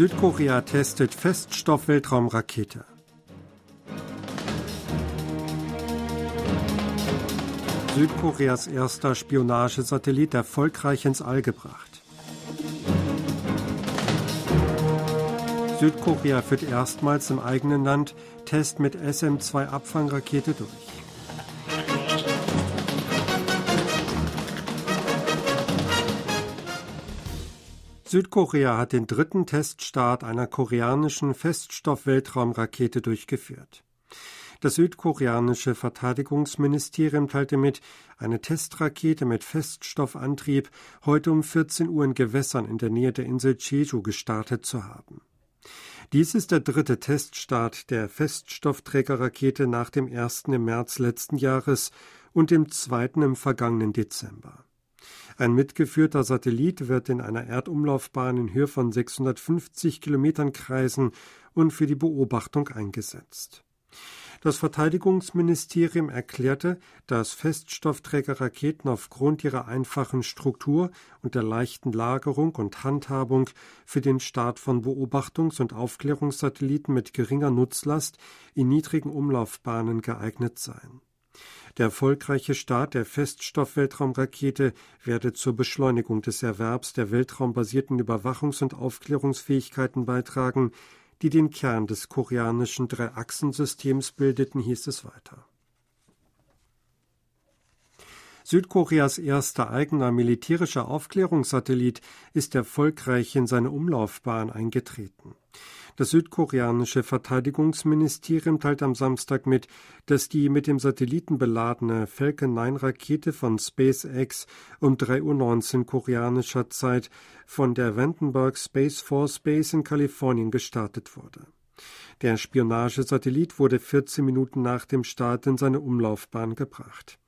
Südkorea testet Feststoff-Weltraumrakete. Südkoreas erster Spionagesatellit erfolgreich ins All gebracht. Südkorea führt erstmals im eigenen Land Test mit SM-2 Abfangrakete durch. Südkorea hat den dritten Teststart einer koreanischen Feststoff-Weltraumrakete durchgeführt. Das südkoreanische Verteidigungsministerium teilte mit, eine Testrakete mit Feststoffantrieb heute um 14 Uhr in Gewässern in der Nähe der Insel Jeju gestartet zu haben. Dies ist der dritte Teststart der Feststoffträgerrakete nach dem ersten im März letzten Jahres und dem zweiten im vergangenen Dezember. Ein mitgeführter Satellit wird in einer Erdumlaufbahn in Höhe von 650 Kilometern kreisen und für die Beobachtung eingesetzt. Das Verteidigungsministerium erklärte, dass Feststoffträgerraketen aufgrund ihrer einfachen Struktur und der leichten Lagerung und Handhabung für den Start von Beobachtungs- und Aufklärungssatelliten mit geringer Nutzlast in niedrigen Umlaufbahnen geeignet seien. Der erfolgreiche Start der Feststoff-Weltraumrakete werde zur Beschleunigung des Erwerbs der weltraumbasierten Überwachungs- und Aufklärungsfähigkeiten beitragen, die den Kern des koreanischen Drei-Achsen-Systems bildeten, hieß es weiter. Südkoreas erster eigener militärischer Aufklärungssatellit ist erfolgreich in seine Umlaufbahn eingetreten. Das südkoreanische Verteidigungsministerium teilt am Samstag mit, dass die mit dem Satelliten beladene Falcon 9 Rakete von SpaceX um 3.19 Uhr koreanischer Zeit von der Vandenberg Space Force Base in Kalifornien gestartet wurde. Der Spionagesatellit wurde 14 Minuten nach dem Start in seine Umlaufbahn gebracht.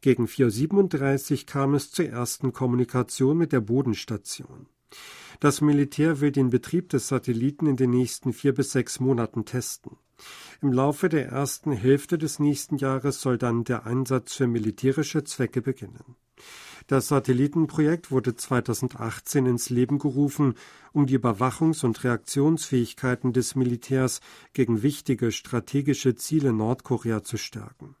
Gegen 4.37 Uhr kam es zur ersten Kommunikation mit der Bodenstation. Das Militär will den Betrieb des Satelliten in den nächsten vier bis sechs Monaten testen. Im Laufe der ersten Hälfte des nächsten Jahres soll dann der Einsatz für militärische Zwecke beginnen. Das Satellitenprojekt wurde 2018 ins Leben gerufen, um die Überwachungs- und Reaktionsfähigkeiten des Militärs gegen wichtige strategische Ziele Nordkorea zu stärken.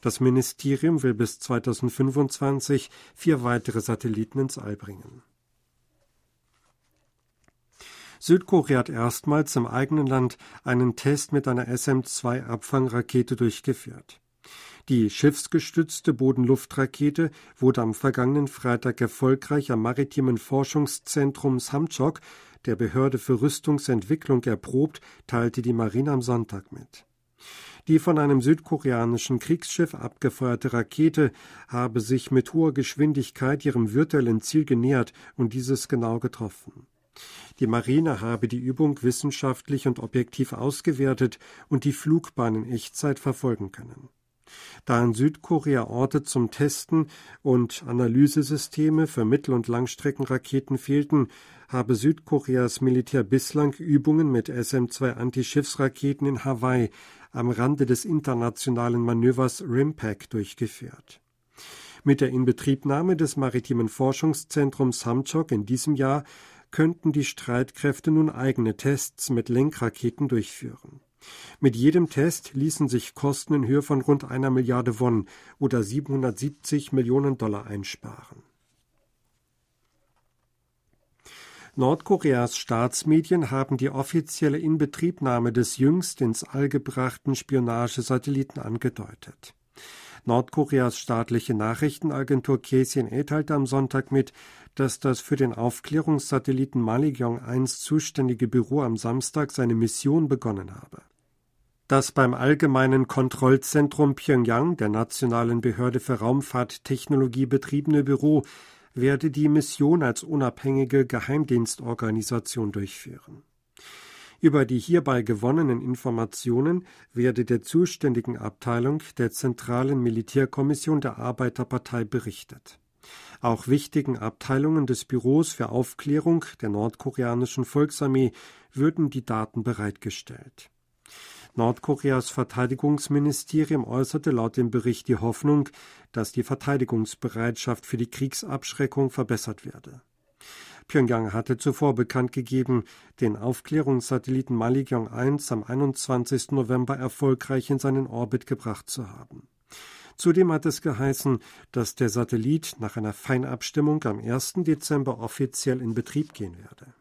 Das Ministerium will bis 2025 vier weitere Satelliten ins All bringen. Südkorea hat erstmals im eigenen Land einen Test mit einer SM-2-Abfangrakete durchgeführt. Die schiffsgestützte Bodenluftrakete wurde am vergangenen Freitag erfolgreich am maritimen Forschungszentrum Samchok der Behörde für Rüstungsentwicklung erprobt, teilte die Marine am Sonntag mit. Die von einem südkoreanischen Kriegsschiff abgefeuerte Rakete habe sich mit hoher Geschwindigkeit ihrem virtuellen Ziel genähert und dieses genau getroffen. Die Marine habe die Übung wissenschaftlich und objektiv ausgewertet und die Flugbahn in Echtzeit verfolgen können. Da in Südkorea Orte zum Testen und Analysesysteme für Mittel- und Langstreckenraketen fehlten, habe Südkoreas Militär bislang Übungen mit SM-2 Antischiffsraketen in Hawaii am Rande des internationalen Manövers RIMPAC durchgeführt. Mit der Inbetriebnahme des maritimen Forschungszentrums Samchok in diesem Jahr könnten die Streitkräfte nun eigene Tests mit Lenkraketen durchführen. Mit jedem Test ließen sich Kosten in Höhe von rund einer Milliarde Won oder 770 Millionen Dollar einsparen. Nordkoreas Staatsmedien haben die offizielle Inbetriebnahme des jüngst ins All gebrachten Spionagesatelliten angedeutet. Nordkoreas staatliche Nachrichtenagentur KCNA teilte am Sonntag mit, dass das für den Aufklärungssatelliten Maligyong 1 zuständige Büro am Samstag seine Mission begonnen habe. Das beim Allgemeinen Kontrollzentrum Pyongyang, der nationalen Behörde für Raumfahrttechnologie betriebene Büro, werde die Mission als unabhängige Geheimdienstorganisation durchführen. Über die hierbei gewonnenen Informationen werde der zuständigen Abteilung der Zentralen Militärkommission der Arbeiterpartei berichtet. Auch wichtigen Abteilungen des Büros für Aufklärung der nordkoreanischen Volksarmee würden die Daten bereitgestellt. Nordkoreas Verteidigungsministerium äußerte laut dem Bericht die Hoffnung, dass die Verteidigungsbereitschaft für die Kriegsabschreckung verbessert werde. Pyongyang hatte zuvor bekannt gegeben, den Aufklärungssatelliten Malikyong 1 am 21. November erfolgreich in seinen Orbit gebracht zu haben. Zudem hat es geheißen, dass der Satellit nach einer Feinabstimmung am 1. Dezember offiziell in Betrieb gehen werde.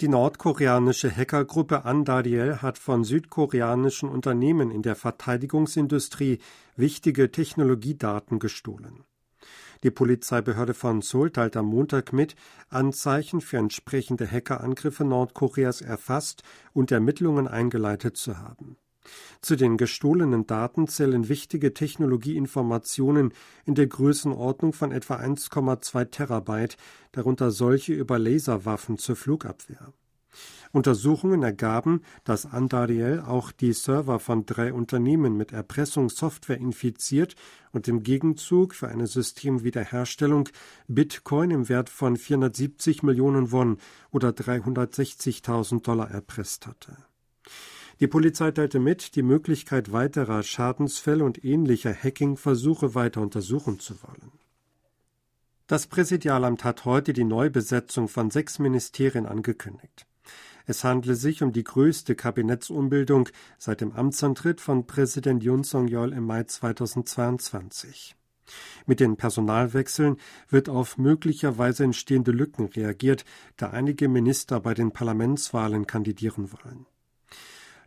Die nordkoreanische Hackergruppe Andariel hat von südkoreanischen Unternehmen in der Verteidigungsindustrie wichtige Technologiedaten gestohlen. Die Polizeibehörde von Seoul teilt am Montag mit, Anzeichen für entsprechende Hackerangriffe Nordkoreas erfasst und Ermittlungen eingeleitet zu haben. Zu den gestohlenen Daten zählen wichtige Technologieinformationen in der Größenordnung von etwa 1,2 Terabyte, darunter solche über Laserwaffen zur Flugabwehr. Untersuchungen ergaben, dass Andariel auch die Server von drei Unternehmen mit Erpressungssoftware infiziert und im Gegenzug für eine Systemwiederherstellung Bitcoin im Wert von 470 Millionen Won oder 360.000 Dollar erpresst hatte. Die Polizei teilte mit, die Möglichkeit weiterer Schadensfälle und ähnlicher Hacking-Versuche weiter untersuchen zu wollen. Das Präsidialamt hat heute die Neubesetzung von sechs Ministerien angekündigt. Es handle sich um die größte Kabinettsumbildung seit dem Amtsantritt von Präsident Yoon Song-yeol im Mai 2022. Mit den Personalwechseln wird auf möglicherweise entstehende Lücken reagiert, da einige Minister bei den Parlamentswahlen kandidieren wollen.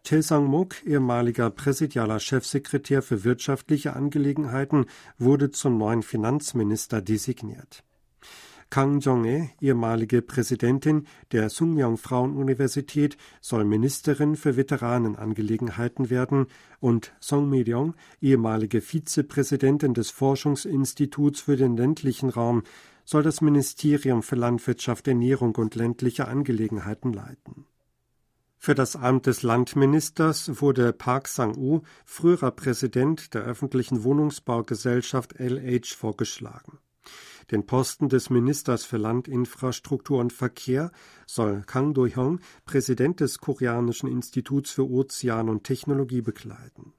Tae Sang-mok, ehemaliger präsidialer Chefsekretär für wirtschaftliche Angelegenheiten, wurde zum neuen Finanzminister designiert. Kang Jong-e, ehemalige Präsidentin der Sungmyung Frauenuniversität, soll Ministerin für Veteranenangelegenheiten werden und Song Mi-ryong, ehemalige Vizepräsidentin des Forschungsinstituts für den ländlichen Raum, soll das Ministerium für Landwirtschaft, Ernährung und ländliche Angelegenheiten leiten. Für das Amt des Landministers wurde Park Sang-u, früherer Präsident der öffentlichen Wohnungsbaugesellschaft LH, vorgeschlagen. Den Posten des Ministers für Landinfrastruktur und Verkehr soll Kang Do-hyung, Präsident des Koreanischen Instituts für Ozean und Technologie, bekleiden.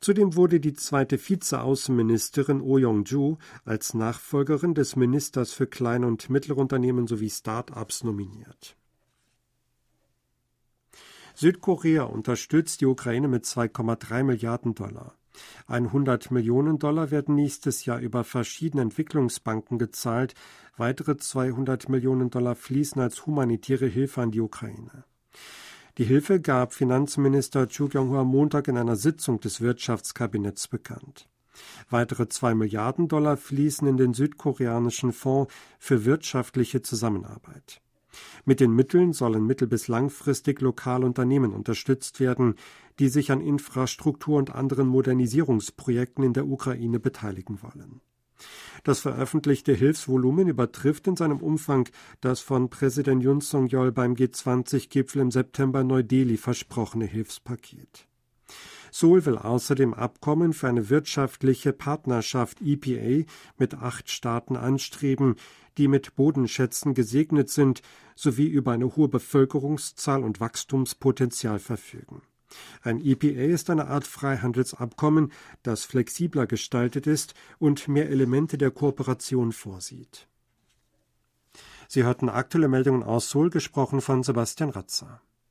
Zudem wurde die zweite Vizeaußenministerin Oh Yong-ju als Nachfolgerin des Ministers für kleine und mittlere Unternehmen sowie Start-ups nominiert. Südkorea unterstützt die Ukraine mit 2,3 Milliarden Dollar. 100 Millionen Dollar werden nächstes Jahr über verschiedene Entwicklungsbanken gezahlt. Weitere 200 Millionen Dollar fließen als humanitäre Hilfe an die Ukraine. Die Hilfe gab Finanzminister Chu Kyung-ho am Montag in einer Sitzung des Wirtschaftskabinetts bekannt. Weitere zwei Milliarden Dollar fließen in den südkoreanischen Fonds für wirtschaftliche Zusammenarbeit. Mit den Mitteln sollen mittel- bis langfristig lokale Unternehmen unterstützt werden, die sich an Infrastruktur und anderen Modernisierungsprojekten in der Ukraine beteiligen wollen. Das veröffentlichte Hilfsvolumen übertrifft in seinem Umfang das von Präsident Yun Song-yeol beim G20-Gipfel im September Neu-Delhi versprochene Hilfspaket. Seoul will außerdem Abkommen für eine wirtschaftliche Partnerschaft EPA mit acht Staaten anstreben, die mit Bodenschätzen gesegnet sind sowie über eine hohe Bevölkerungszahl und Wachstumspotenzial verfügen. Ein EPA ist eine Art Freihandelsabkommen, das flexibler gestaltet ist und mehr Elemente der Kooperation vorsieht. Sie hörten aktuelle Meldungen aus Seoul, gesprochen von Sebastian Ratzer.